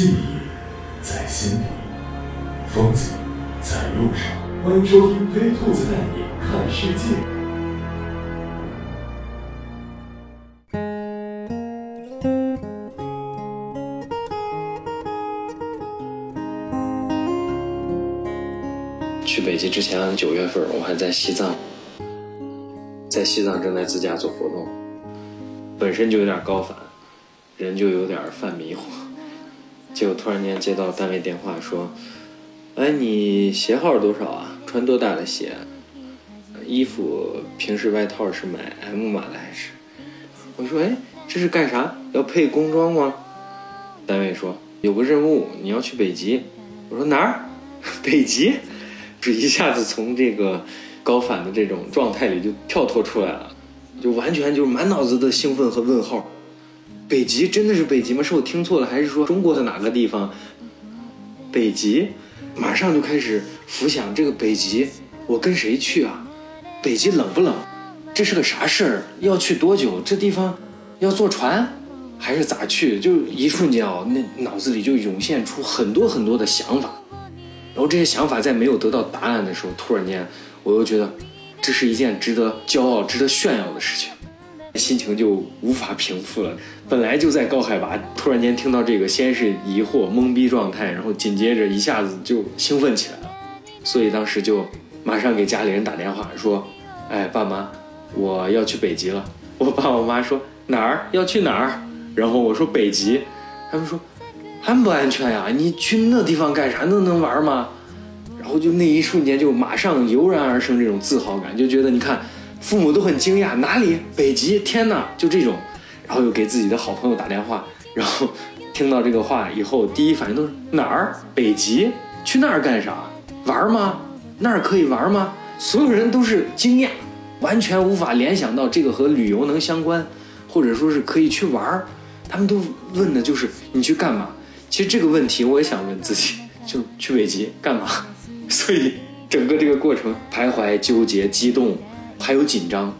记忆在心里风景在路上欢迎收听黑兔子带你看世界。去北极之前九月份我还在西藏在西藏正在自驾做活动本身就有点高反人就有点犯迷糊。结果突然间接到单位电话说：“哎，你鞋号多少啊？穿多大的鞋？衣服平时外套是买 M 码的还是？”我说：“哎，这是干啥？要配工装吗？”单位说有个任务，你要去北极。我说哪儿？北极？这一下子从这个高反的这种状态里就跳脱出来了，就完全就是满脑子的兴奋和问号。北极真的是北极吗？是我听错了，还是说中国的哪个地方？北极，马上就开始浮想这个北极，我跟谁去啊？北极冷不冷？这是个啥事儿？要去多久？这地方要坐船，还是咋去？就一瞬间啊，那脑子里就涌现出很多很多的想法。然后这些想法在没有得到答案的时候，突然间我又觉得这是一件值得骄傲、值得炫耀的事情，心情就无法平复了。本来就在高海拔，突然间听到这个，先是疑惑、懵逼状态，然后紧接着一下子就兴奋起来了。所以当时就马上给家里人打电话说：“哎，爸妈，我要去北极了。”我爸我妈说：“哪儿要去哪儿？”然后我说：“北极。”他们说。安不安全呀？你去那地方干啥？那能玩吗？然后就那一瞬间，就马上油然而生这种自豪感，就觉得你看，父母都很惊讶，哪里？北极？天哪！就这种，然后又给自己的好朋友打电话，然后听到这个话以后，第一反应都是哪儿？北极？去那儿干啥？玩吗？那儿可以玩吗？所有人都是惊讶，完全无法联想到这个和旅游能相关，或者说是可以去玩儿他们都问的就是你去干嘛？其实这个问题我也想问自己，就去北极干嘛？所以整个这个过程徘徊、纠结、激动，还有紧张。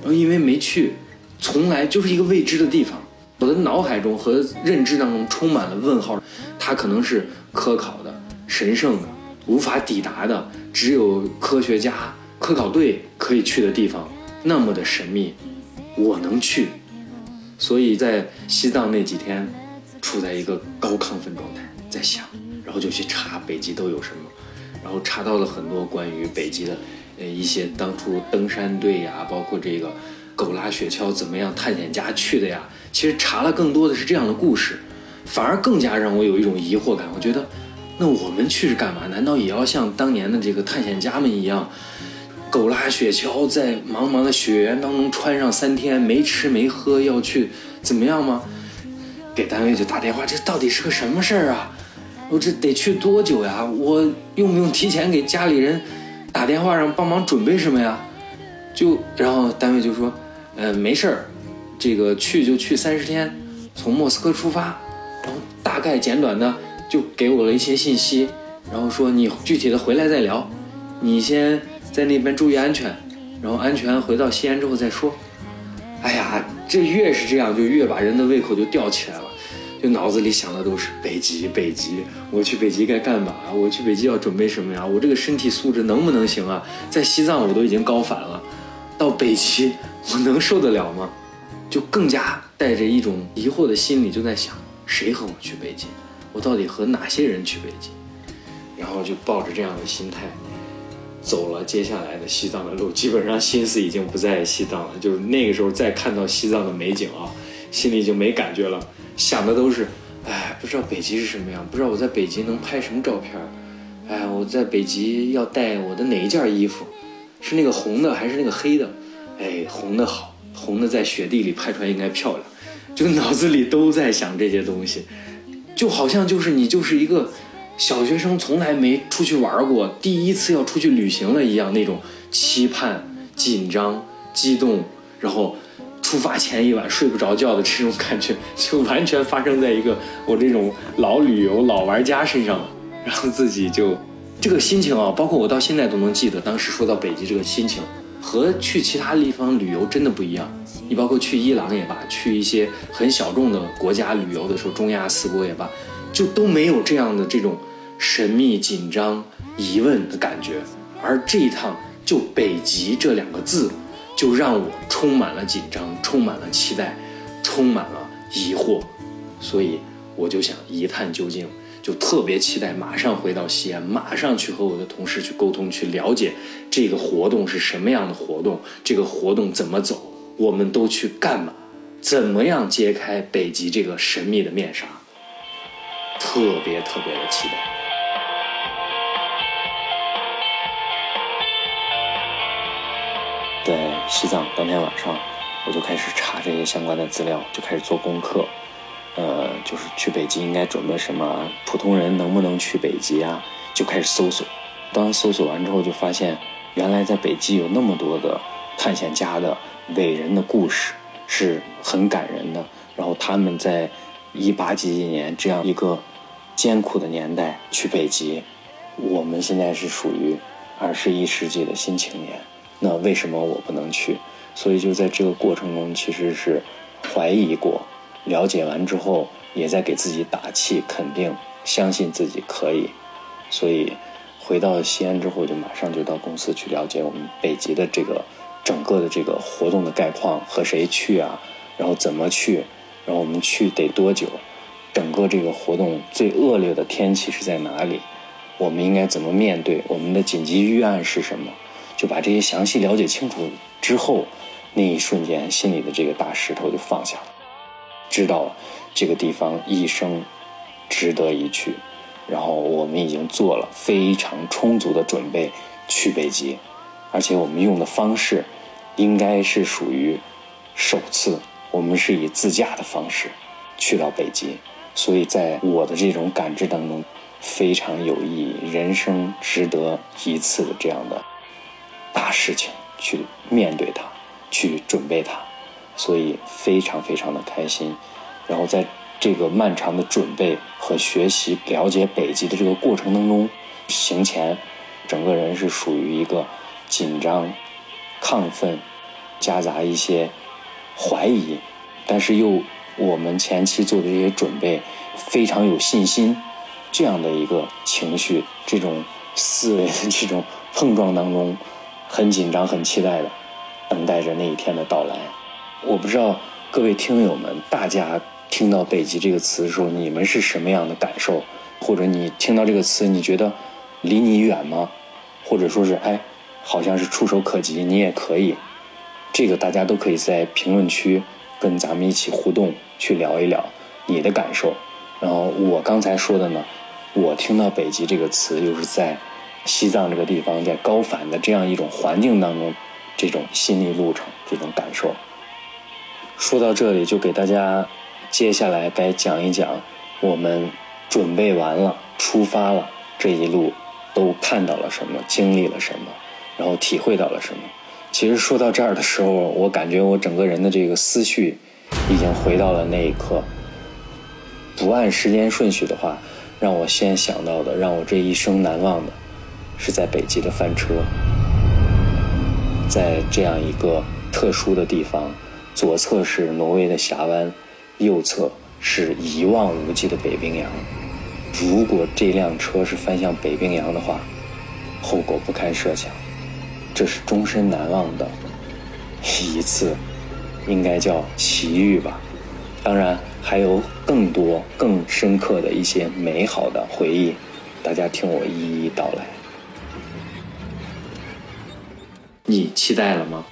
然后因为没去，从来就是一个未知的地方，我的脑海中和认知当中充满了问号。它可能是科考的、神圣的、无法抵达的，只有科学家、科考队可以去的地方，那么的神秘，我能去。所以在西藏那几天。处在一个高亢奋状态，在想，然后就去查北极都有什么，然后查到了很多关于北极的，呃一些当初登山队呀，包括这个狗拉雪橇怎么样，探险家去的呀。其实查了更多的是这样的故事，反而更加让我有一种疑惑感。我觉得，那我们去是干嘛？难道也要像当年的这个探险家们一样，狗拉雪橇在茫茫的雪原当中穿上三天，没吃没喝，要去怎么样吗？给单位就打电话，这到底是个什么事儿啊？我这得去多久呀？我用不用提前给家里人打电话让帮忙准备什么呀？就然后单位就说，呃，没事儿，这个去就去三十天，从莫斯科出发，然后大概简短的就给我了一些信息，然后说你具体的回来再聊，你先在那边注意安全，然后安全回到西安之后再说。哎呀，这越是这样，就越把人的胃口就吊起来了，就脑子里想的都是北极，北极，我去北极该干嘛？我去北极要准备什么呀？我这个身体素质能不能行啊？在西藏我都已经高反了，到北极我能受得了吗？就更加带着一种疑惑的心理，就在想，谁和我去北京？我到底和哪些人去北京？然后就抱着这样的心态。走了接下来的西藏的路，基本上心思已经不在西藏了。就是那个时候再看到西藏的美景啊，心里就没感觉了，想的都是，哎，不知道北极是什么样，不知道我在北极能拍什么照片，哎，我在北极要带我的哪一件衣服，是那个红的还是那个黑的？哎，红的好，红的在雪地里拍出来应该漂亮。就脑子里都在想这些东西，就好像就是你就是一个。小学生从来没出去玩过，第一次要出去旅行了一样，那种期盼、紧张、激动，然后出发前一晚睡不着觉的这种感觉，就完全发生在一个我这种老旅游老玩家身上了。然后自己就这个心情啊，包括我到现在都能记得，当时说到北极这个心情，和去其他地方旅游真的不一样。你包括去伊朗也罢，去一些很小众的国家旅游的时候，中亚四国也罢。就都没有这样的这种神秘、紧张、疑问的感觉，而这一趟就北极这两个字，就让我充满了紧张，充满了期待，充满了疑惑，所以我就想一探究竟。就特别期待马上回到西安，马上去和我的同事去沟通，去了解这个活动是什么样的活动，这个活动怎么走，我们都去干嘛，怎么样揭开北极这个神秘的面纱，特别特别的期待。在西藏当天晚上，我就开始查这些相关的资料，就开始做功课。呃，就是去北极应该准备什么？普通人能不能去北极啊？就开始搜索。当搜索完之后，就发现原来在北极有那么多的探险家的伟人的故事，是很感人的。然后他们在一八几几年这样一个艰苦的年代去北极，我们现在是属于二十一世纪的新青年，那为什么我不能去？所以就在这个过程中，其实是怀疑过。了解完之后，也在给自己打气，肯定相信自己可以。所以回到西安之后，就马上就到公司去了解我们北极的这个整个的这个活动的概况，和谁去啊？然后怎么去？然后我们去得多久？整个这个活动最恶劣的天气是在哪里？我们应该怎么面对？我们的紧急预案是什么？就把这些详细了解清楚之后，那一瞬间心里的这个大石头就放下了。知道，这个地方一生值得一去，然后我们已经做了非常充足的准备去北极，而且我们用的方式应该是属于首次，我们是以自驾的方式去到北极，所以在我的这种感知当中非常有意义，人生值得一次的这样的大事情去面对它，去准备它。所以非常非常的开心，然后在这个漫长的准备和学习、了解北极的这个过程当中，行前，整个人是属于一个紧张、亢奋，夹杂一些怀疑，但是又我们前期做的这些准备非常有信心，这样的一个情绪，这种思维的这种碰撞当中，很紧张、很期待的等待着那一天的到来。我不知道各位听友们，大家听到“北极”这个词的时候，你们是什么样的感受？或者你听到这个词，你觉得离你远吗？或者说是哎，好像是触手可及，你也可以。这个大家都可以在评论区跟咱们一起互动，去聊一聊你的感受。然后我刚才说的呢，我听到“北极”这个词，又是在西藏这个地方，在高反的这样一种环境当中，这种心理路程，这种感受。说到这里，就给大家接下来该讲一讲，我们准备完了，出发了，这一路都看到了什么，经历了什么，然后体会到了什么。其实说到这儿的时候，我感觉我整个人的这个思绪已经回到了那一刻。不按时间顺序的话，让我先想到的，让我这一生难忘的，是在北极的翻车，在这样一个特殊的地方。左侧是挪威的峡湾，右侧是一望无际的北冰洋。如果这辆车是翻向北冰洋的话，后果不堪设想。这是终身难忘的一次，应该叫奇遇吧。当然还有更多更深刻的一些美好的回忆，大家听我一一道来。你期待了吗？